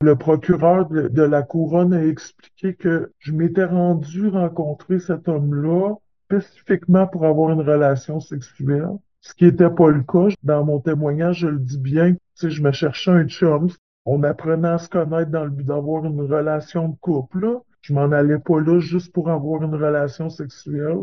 Le procureur de, la couronne a expliqué que je m'étais rendu rencontrer cet homme-là spécifiquement pour avoir une relation sexuelle, ce qui n'était pas le cas. Dans mon témoignage, je le dis bien, si je me cherchais un chum. On apprenait à se connaître dans le but d'avoir une relation de couple. Là. Je m'en allais pas là juste pour avoir une relation sexuelle.